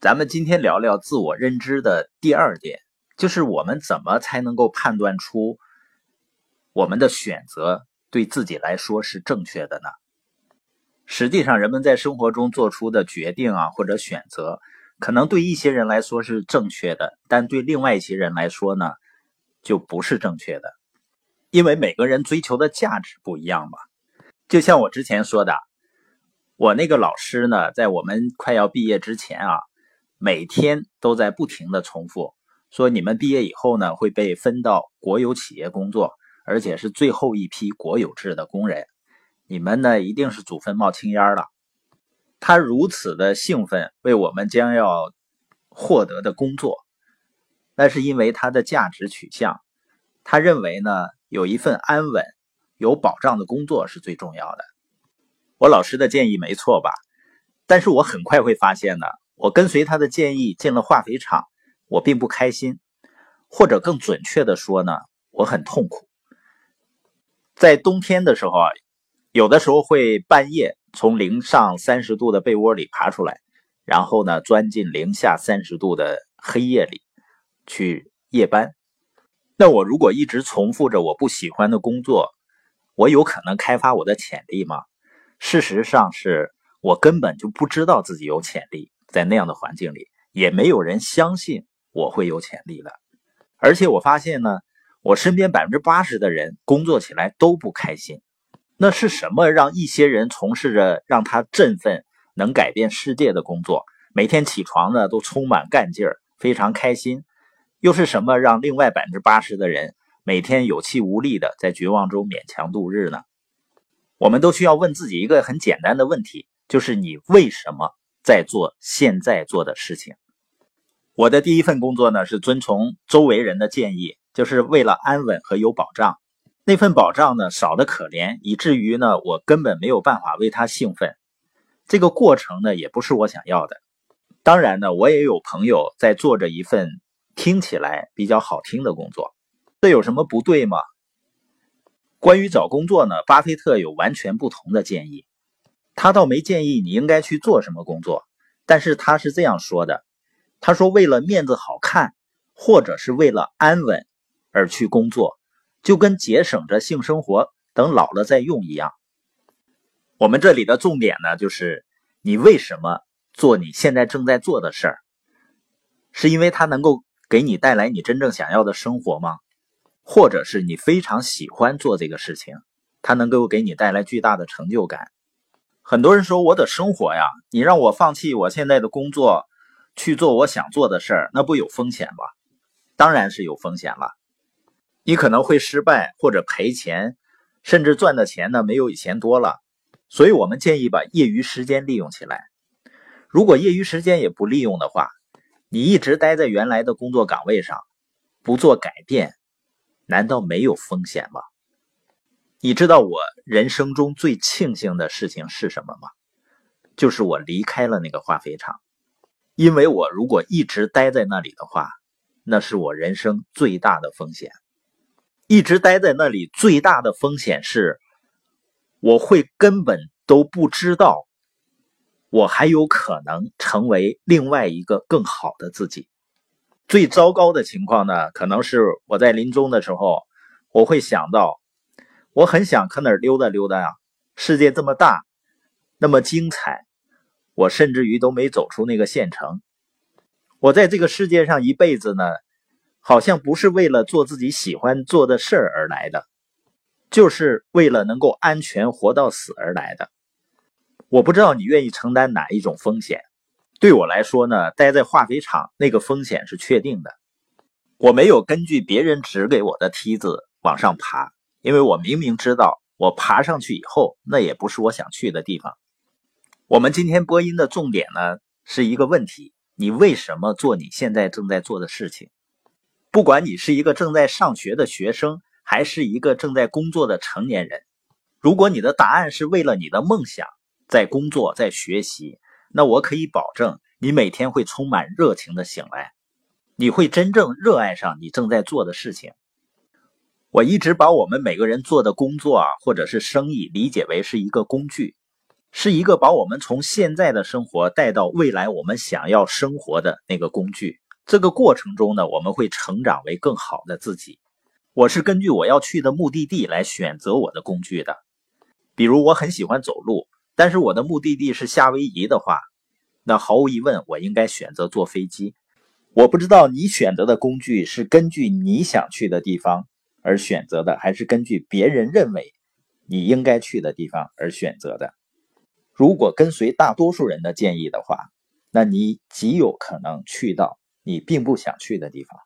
咱们今天聊聊自我认知的第二点，就是我们怎么才能够判断出我们的选择对自己来说是正确的呢？实际上，人们在生活中做出的决定啊，或者选择，可能对一些人来说是正确的，但对另外一些人来说呢，就不是正确的，因为每个人追求的价值不一样嘛。就像我之前说的，我那个老师呢，在我们快要毕业之前啊。每天都在不停的重复说，你们毕业以后呢会被分到国有企业工作，而且是最后一批国有制的工人，你们呢一定是祖坟冒青烟了。他如此的兴奋为我们将要获得的工作，那是因为他的价值取向，他认为呢有一份安稳、有保障的工作是最重要的。我老师的建议没错吧？但是我很快会发现呢。我跟随他的建议进了化肥厂，我并不开心，或者更准确的说呢，我很痛苦。在冬天的时候啊，有的时候会半夜从零上三十度的被窝里爬出来，然后呢钻进零下三十度的黑夜里去夜班。那我如果一直重复着我不喜欢的工作，我有可能开发我的潜力吗？事实上是我根本就不知道自己有潜力。在那样的环境里，也没有人相信我会有潜力的。而且我发现呢，我身边百分之八十的人工作起来都不开心。那是什么让一些人从事着让他振奋、能改变世界的工作，每天起床呢都充满干劲儿，非常开心？又是什么让另外百分之八十的人每天有气无力的在绝望中勉强度日呢？我们都需要问自己一个很简单的问题，就是你为什么？在做现在做的事情。我的第一份工作呢，是遵从周围人的建议，就是为了安稳和有保障。那份保障呢，少得可怜，以至于呢，我根本没有办法为他兴奋。这个过程呢，也不是我想要的。当然呢，我也有朋友在做着一份听起来比较好听的工作，这有什么不对吗？关于找工作呢，巴菲特有完全不同的建议。他倒没建议你应该去做什么工作，但是他是这样说的：“他说为了面子好看，或者是为了安稳而去工作，就跟节省着性生活，等老了再用一样。”我们这里的重点呢，就是你为什么做你现在正在做的事儿，是因为它能够给你带来你真正想要的生活吗？或者是你非常喜欢做这个事情，它能够给你带来巨大的成就感？很多人说我的生活呀，你让我放弃我现在的工作，去做我想做的事儿，那不有风险吗？当然是有风险了。你可能会失败或者赔钱，甚至赚的钱呢没有以前多了。所以我们建议把业余时间利用起来。如果业余时间也不利用的话，你一直待在原来的工作岗位上，不做改变，难道没有风险吗？你知道我人生中最庆幸的事情是什么吗？就是我离开了那个化肥厂，因为我如果一直待在那里的话，那是我人生最大的风险。一直待在那里最大的风险是，我会根本都不知道，我还有可能成为另外一个更好的自己。最糟糕的情况呢，可能是我在临终的时候，我会想到。我很想可哪儿溜达溜达呀！世界这么大，那么精彩，我甚至于都没走出那个县城。我在这个世界上一辈子呢，好像不是为了做自己喜欢做的事儿而来的，就是为了能够安全活到死而来的。我不知道你愿意承担哪一种风险。对我来说呢，待在化肥厂那个风险是确定的。我没有根据别人指给我的梯子往上爬。因为我明明知道，我爬上去以后，那也不是我想去的地方。我们今天播音的重点呢，是一个问题：你为什么做你现在正在做的事情？不管你是一个正在上学的学生，还是一个正在工作的成年人，如果你的答案是为了你的梦想在工作、在学习，那我可以保证，你每天会充满热情的醒来，你会真正热爱上你正在做的事情。我一直把我们每个人做的工作啊，或者是生意理解为是一个工具，是一个把我们从现在的生活带到未来我们想要生活的那个工具。这个过程中呢，我们会成长为更好的自己。我是根据我要去的目的地来选择我的工具的。比如我很喜欢走路，但是我的目的地是夏威夷的话，那毫无疑问我应该选择坐飞机。我不知道你选择的工具是根据你想去的地方而选择的，还是根据别人认为你应该去的地方而选择的。如果跟随大多数人的建议的话，那你极有可能去到你并不想去的地方。